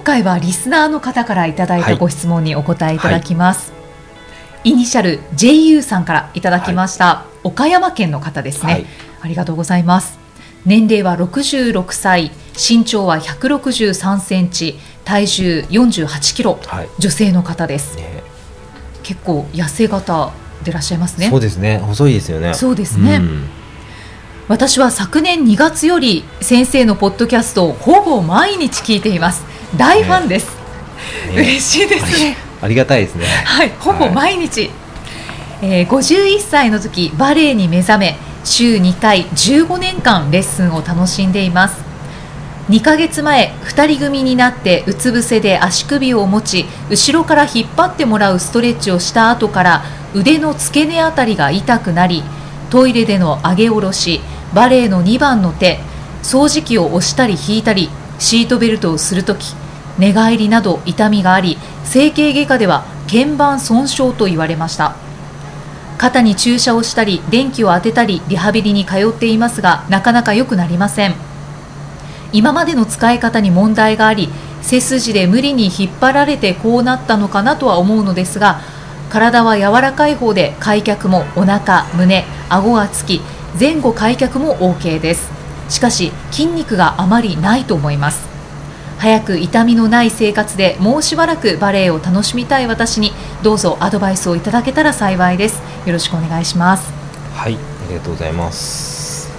今回はリスナーの方からいただいたご質問にお答えいただきます、はい、イニシャル JU さんからいただきました、はい、岡山県の方ですね、ありがとうございます。年齢は66歳身長は163センチ体重48キロ、女性の方です、ね。結構痩せ型でいらっしゃいますね。そうですね。細いですよね。そうですね、うん、私は昨年2月より先生のポッドキャストをほぼ毎日聞いています。大ファンです、ね。ね、嬉しいですね。あり がたいですね。はい。ほぼ毎日、はい、えー、51歳の時バレエに目覚め週2回15年間レッスンを楽しんでいます。2ヶ月前2人組になってうつ伏せで足首を持ち後ろから引っ張ってもらうストレッチをした後から腕の付け根あたりが痛くなりトイレでの上げ下ろしバレエの2番の手掃除機を押したり引いたりシートベルトをするとき寝返りなど痛みがあり整形外科では腱板損傷と言われました。肩に注射をしたり電気を当てたりリハビリに通っていますがなかなか良くなりません。今までの使い方に問題があり背筋で無理に引っ張られてこうなったのかなとは思うのですが体は柔らかい方で開脚もお腹胸顎がつき前後開脚も OK です。しかし筋肉があまりないと思います。早く痛みのない生活でもうしばらくバレエを楽しみたい私にどうぞアドバイスをいただけたら幸いです。よろしくお願いします。はいありがとうございます。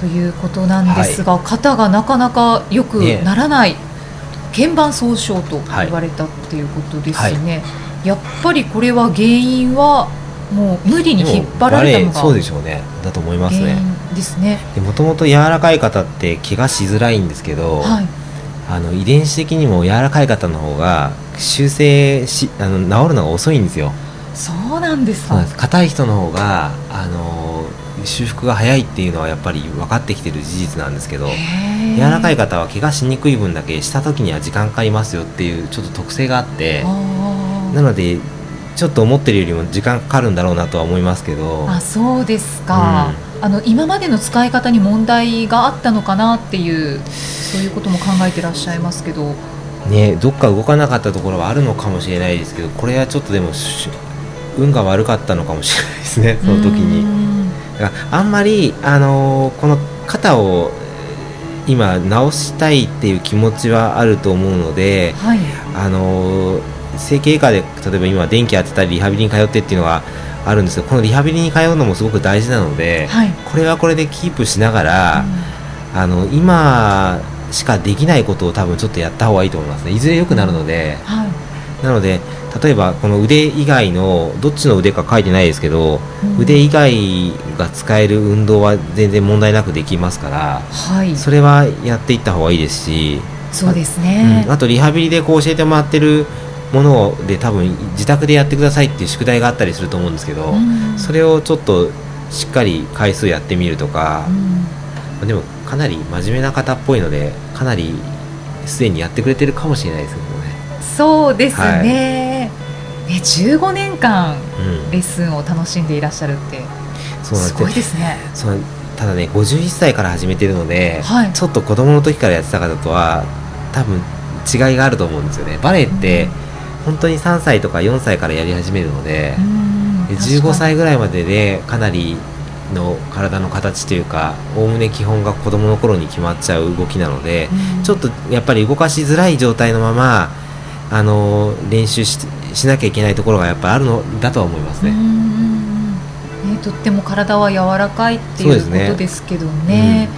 ということなんですが、はい、肩がなかなかよくならない、ね、鍵盤損傷と言われたっていうことですね、はい、やっぱりこれは原因はもう無理に引っ張られたのがそうでしょうね。だと思いますね。ですね。もともと柔らかい方って怪我しづらいんですけど、はい、あの遺伝子的にも柔らかい方の方が修正しあの治るのが遅いんですよ。そうなんですか。硬い人の方があの修復が早いっていうのはやっぱり分かってきてる事実なんですけど柔らかい方は怪我しにくい分だけした時には時間かかりますよっていうちょっと特性があってなのでちょっと思ってるよりも時間かかるんだろうなとは思いますけど。あそうですか、うん、あの今までの使い方に問題があったのかなっていうそういうことも考えてらっしゃいますけど。ねどっか動かなかったところはあるのかもしれないですけどこれはちょっとでも運が悪かったのかもしれないですねその時に。あんまり、あのー、この肩を今直したいっていう気持ちはあると思うので、はい、あのー、整形外科で例えば今電気当てたりリハビリに通ってっていうのがあるんですけどこのリハビリに通うのもすごく大事なので、はい、これはこれでキープしながら、うん、あの今しかできないことを多分ちょっとやった方がいいと思いますね。いずれ良くなるので、はい、なので例えばこの腕以外のどっちの腕か書いてないですけど、うん、腕以外が使える運動は全然問題なくできますから、はい、それはやっていった方がいいですしそうですね、うん、あとリハビリでこう教えてもらってるもので多分自宅でやってくださいっていう宿題があったりすると思うんですけど、うん、それをちょっとしっかり回数やってみるとか、うん、でもかなり真面目な方っぽいのでかなりすでにやってくれてるかもしれないですけどね。そうですね、はい。ね、15年間レッスンを楽しんでいらっしゃるって、うん、す。ごいですね。そうただね51歳から始めてるので、はい、ちょっと子供の時からやってた方とは多分違いがあると思うんですよね。バレエって、本当に3歳とか4歳からやり始めるので、で15歳ぐらいまででかなりの体の形というかおおむね基本が子供の頃に決まっちゃう動きなので、ちょっとやっぱり動かしづらい状態のままあの練習ししなきゃいけないところがやっぱあるのだとは思いますね。ねとっても体は柔らかいっていうことですけどね。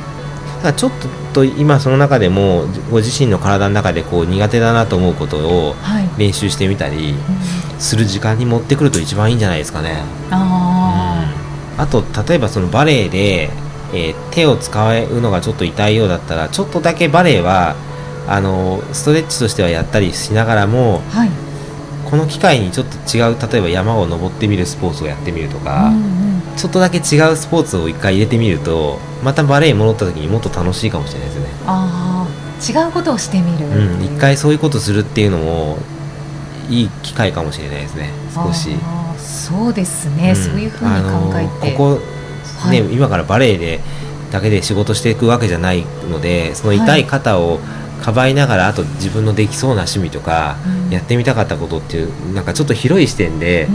ただちょっと今その中でもご自身の体の中でこう苦手だなと思うことを練習してみたりする時間に持ってくると一番いいんじゃないですかね。あうん、あと例えばそのバレエで、えー、手を使うのがちょっと痛いようだったらちょっとだけバレエはあのストレッチとしてはやったりしながらもはいこの機会にちょっと違う例えば山を登ってみるスポーツをやってみるとか、うんうん。ちょっとだけ違うスポーツを一回入れてみるとまたバレエに戻った時にもっと楽しいかもしれないですよね。ああ違うことをしてみる、うん、一回そういうことするっていうのもいい機会かもしれないですね少し。そうですね、ん。そういうふうに考えて、ここ、ねはい。今からバレエでだけで仕事していくわけじゃないのでその痛い。肩をかばいながら、あと自分のできそうな趣味とか、うんやってみたかったことっていうなんかちょっと広い視点で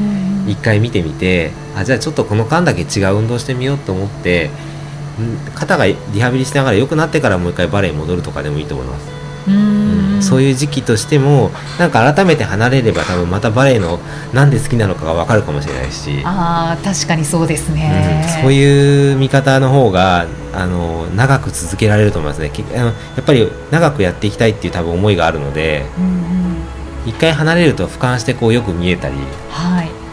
一回見てみて、あじゃあちょっとこの間だけ違う運動してみようと思ってん肩がリハビリしながら良くなってからもう一回バレエに戻るとかでもいいと思います。うーん。そういう時期としてもなんか改めて離れれば多分またバレエのなんで好きなのかが分かるかもしれないし。ああ確かにそうですね、うん。そういう見方の方があの長く続けられると思いますね。きあのやっぱり長くやっていきたいっていう多分思いがあるのでうんうん。一回離れると俯瞰してこうよく見えたり。はい。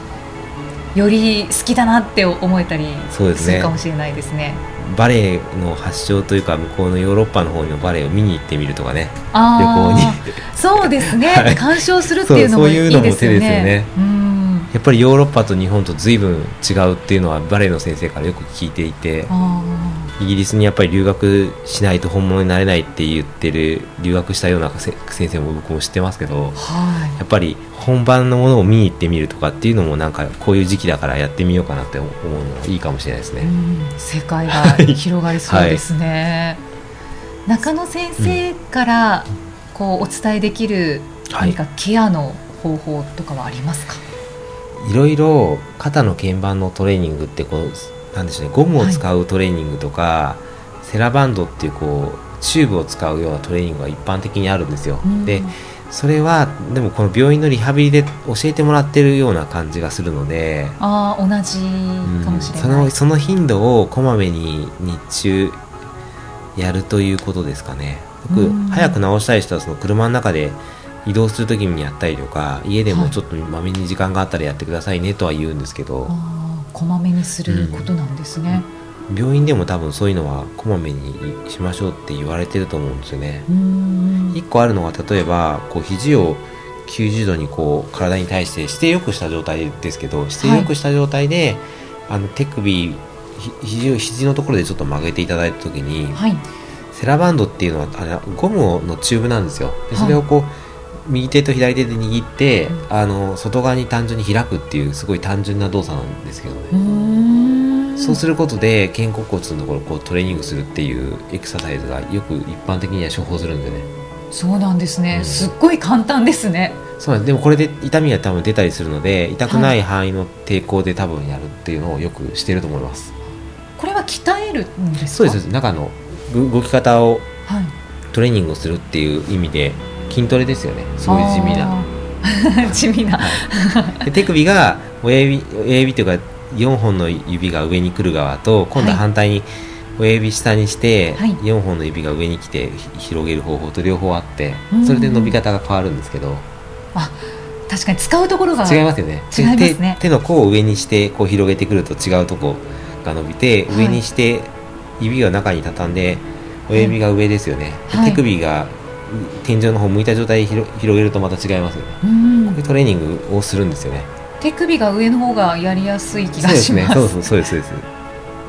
より好きだなって思えたりするかもしれないですねバレエの発祥というか向こうのヨーロッパの方のバレエを見に行ってみるとかね。あ旅行あそうですね、はい。鑑賞するっていうのもそういいそういうのも手ですよね。ですよね。うん。やっぱりヨーロッパと日本と随分違うっていうのはバレエの先生からよく聞いていて。あイギリスにやっぱり留学しないと本物になれないって言ってる留学したようなせ先生も僕も知ってますけどーはい。やっぱり本番のものを見に行ってみるとかっていうのもなんかこういう時期だからやってみようかなって思うのはいいかもしれないですね。うん世界がはい。広がりそうですね、中野先生からこうお伝えできるはい。何かケアの方法とかはありますか、いろいろ肩の鍵盤のトレーニングってこうなんでしょうねゴムを使うトレーニングとか、セラバンドっていうこうチューブを使うようなトレーニングが一般的にあるんですよ。うん。でそれはでもこの病院のリハビリで教えてもらってるような感じがするので、ああ同じかもしれそない、のその頻度をこまめに日中やるということですかね。僕、うん。早く直したい人はその車の中で移動するときにやったりとか家でもちょっとまめに時間があったらやってくださいねとは言うんですけど、ああこまめにすることなんですね、病院でも多分そういうのはこまめにしましょうって言われてると思うんですよね。うーん。一個あるのは例えばこう肘を90度にこう体に対して姿勢よくした状態ですけど姿勢よくした状態で、あの手首ひ肘を肘のところでちょっと曲げていただいた時に、はい。セラバンドっていうのはあれゴムのチューブなんですよ。でそれをこう、右手と左手で握って、うんあの外側に単純に開くっていうすごい単純な動作なんですけどね、そうすることで肩甲骨のところをこうトレーニングするっていうエクササイズがよく一般的には処方するんでね。そうなんですね、うん。すっごい簡単ですね。そうなんです。でもこれで痛みが多分出たりするので痛くない範囲の抵抗で多分やるっていうのをよくしてると思います、これは鍛えるんですか？そうです。中のぐ動き方をはい。トレーニングをするっていう意味で筋トレですよね。すごい地味な。地味な。で手首が親指親指というか4本の指が上に来る側と今度は反対に親指下にしてはい。4本の指が上に来てひ広げる方法と両方あってうん。それで伸び方が変わるんですけど。確かに使うところが違いますよね。違いますね。で手手の甲を上にしてこう広げてくると違うとこが伸びてはい。上にして指を中に畳んで親指が上ですよね、手首が天井の方向いた状態で広広げるとまた違いますよね。うん。トレーニングをするんですよね。手首が上の方がやりやすい気がします。ね。そうそうそうですそうです。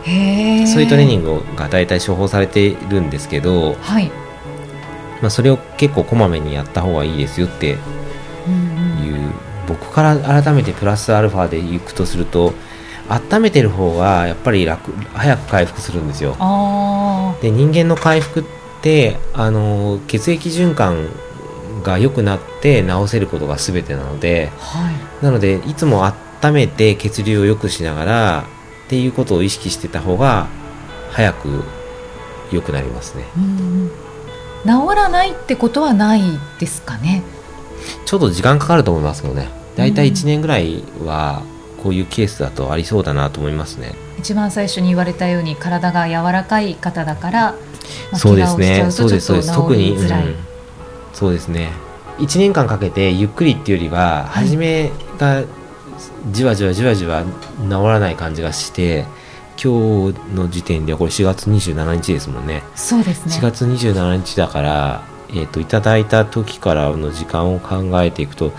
へえそういうトレーニングングが大体処方されているんですけど、はい、まあ、それを結構こまめにやった方がいいですよっていううん。うん僕から改めてプラスアルファでいくとすると温めてる方がやっぱり楽早く回復するんですよ。あで人間の回復ってあの血液循環が良くなって治せることが全てなのであはい。なのでいつも温めて血流を良くしながらっていうことを意識してた方が早く良くなりますね。治らないってことはないですかね？ちょっと時間かかると思いますけどね。大体うん。1年ぐらいはこういうケースだとありそうだなと思いますね、一番最初に言われたように体が柔らかい方だから、まあそうですね。そうですそうです。特に、うん。そうですね。1年間かけてゆっくりっていうよりははい。初めがじわじわじわじわ治らない感じがして今日の時点ではこれ4月27日ですもんね。そうですね。4月27日だからえー、といただいた時からの時間を考えていくと、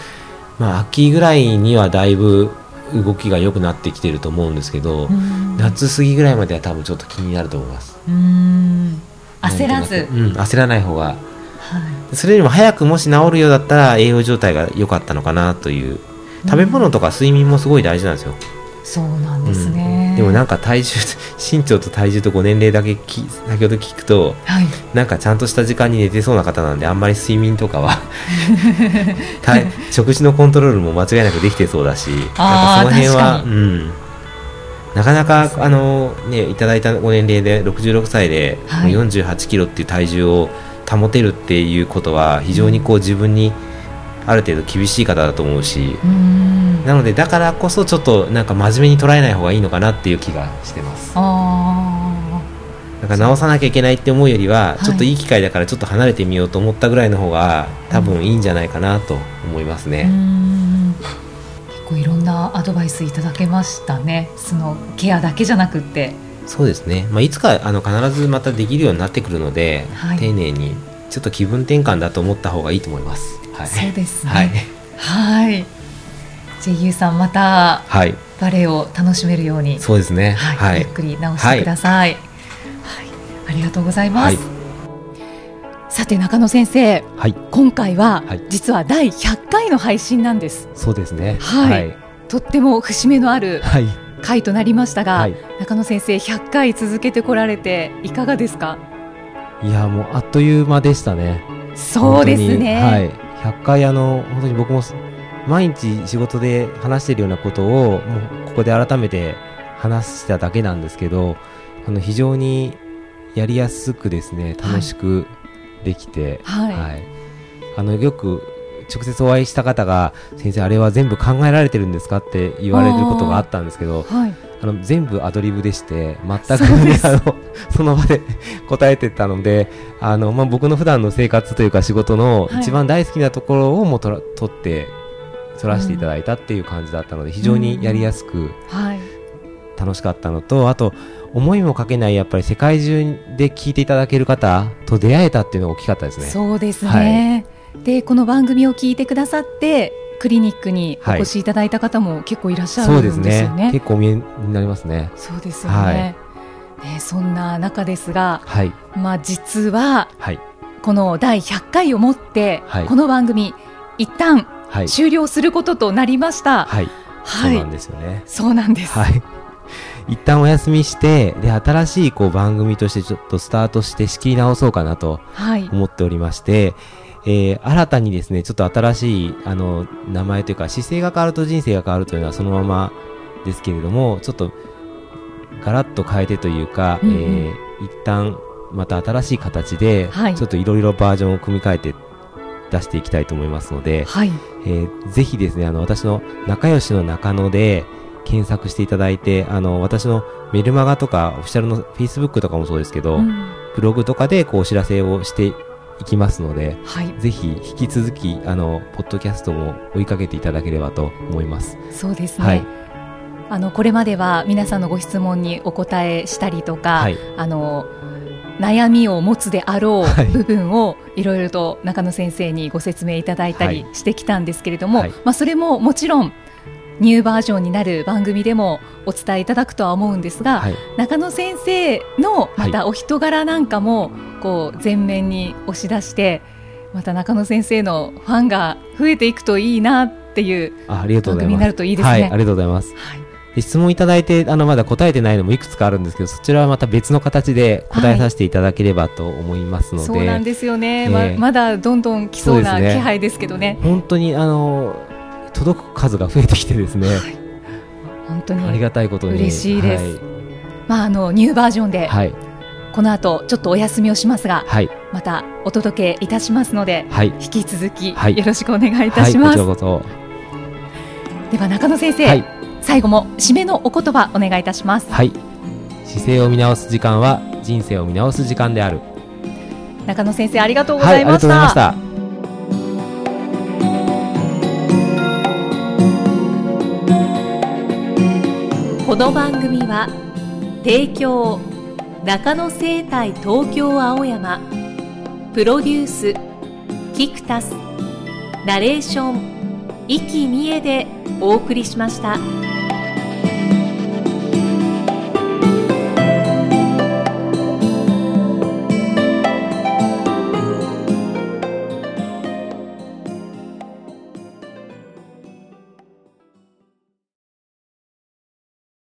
まあ、秋ぐらいにはだいぶ動きが良くなってきてると思うんですけど、夏過ぎぐらいまでは多分ちょっと気になると思います。うん焦らず、うん、焦らない方が、はい、それよりも早くもし治るようだったら栄養状態が良かったのかなという。食べ物とか睡眠もすごい大事なんですよ、そうなんですね、うん、でもなんか体重 身長と体重とご年齢だけき先ほど聞くと、はい、なんかちゃんとした時間に寝てそうな方なんであんまり睡眠とかは。食事のコントロールも間違いなくできてそうだしなんかその辺は、うん、なかなかあの、ね、いただいたご年齢で66歳で48キロっていう体重を保てるっていうことは非常にこう自分にある程度厳しい方だと思うし。うん。なのでだからこそちょっとなんか真面目に捉えない方がいいのかなっていう気がしてます。なんか直さなきゃいけないって思うよりはちょっといい機会だからちょっと離れてみようと思ったぐらいの方が多分いいんじゃないかなと思いますね、結構いろんなアドバイスいただけましたね。そのケアだけじゃなくて。そうですね、まあ、いつかあの必ずまたできるようになってくるので、はい、丁寧にちょっと気分転換だと思った方がいいと思います。はい、そうですね。はい。はい。じゃあゆうさんまた、はい、バレエを楽しめるように。そうですね、はい、ゆっくり直してください、はい。ありがとうございます、さて中野先生、はい、今回は、実は第100回の配信なんです。そうですね。はい、とっても節目のある回となりましたが、中野先生100回続けてこられていかがですか？いやもうあっという間でしたね。そうですね。はい。100回あの本当に僕も毎日仕事で話しているようなことをもうここで改めて話しただけなんですけどあの非常にやりやすくですね楽しくできて、はい、はい、あのよく直接お会いした方が先生あれは全部考えられてるんですか？って言われることがあったんですけど、はい、あの全部アドリブでして全く、ね、あの その場で 答えてたのであの、まあ、僕の普段の生活というか仕事の一番大好きなところをもとら取って反らせていただいたっていう感じだったので、非常にやりやすく、楽しかったのと、あと、思いもかけないやっぱり世界中で聞いていただける方と出会えたっていうのが大きかったですね。そうですね、はい、でこの番組を聞いてくださってクリニックにお越しいただいた方も結構いらっしゃるんですよね。はい、そうですね結構お見えになりますね。そうですよね。はい、ねそんな中ですが、はい、まあ実は、はい、この第100回をもって、はい、この番組一旦終了することとなりました。はい、はい、そうなんですよね。そうなんです。はい。一旦お休みして、で、新しいこう番組としてちょっとスタートして仕切り直そうかなと思っておりまして、はい、えー、新たにですね、ちょっと新しい、あの、名前というか、姿勢が変わると人生が変わるというのはそのままですけれども、ちょっと、ガラッと変えてというか、うんうん、えー、一旦また新しい形で、はい、ちょっといろいろバージョンを組み替えて出していきたいと思いますので、はい、えー、ぜひですね、あの、私の仲良しの中野で検索していただいて、あの、私のメルマガとか、オフィシャルの Facebook とかもそうですけど、うん、ブログとかでこうお知らせをしていきますので、はい、ぜひ引き続き、あの、ポッドキャストも追いかけていただければと思います。そうですね。はい。あのこれまでは皆さんのご質問にお答えしたりとか、はい、あの悩みを持つであろう部分をいろいろと中野先生にご説明いただいたりしてきたんですけれども、はい、まあ、それももちろんニューバージョンになる番組でもお伝えいただくとは思うんですが、はい、中野先生のまたお人柄なんかもこう前面に押し出してまた中野先生のファンが増えていくといいなっていう番組になるといいですね。ありがとうございます。はい質問いただいて、あの、まだ答えてないのもいくつかあるんですけど、そちらはまた別の形で答えさせていただければと思いますので。はい、そうなんですよね、ま。まだどんどん来そうな気配ですけどね。ね本当に、あの、届く数が増えてきてですね。はい、本当に。ありがたいことに。嬉しいです。はい、まあ、あの、ニューバージョンで。はい。この後ちょっとお休みをしますが、はい、またお届けいたしますので、はい、引き続きよろしくお願いいたします。はい、では中野先生、はい最後も締めのお言葉お願いいたしますはい姿勢を見直す時間は人生を見直す時間である中野先生ありがとうございましたこの番組は提供中野生態東京青山プロデュースキクタスナレーション生きみえでお送りしました。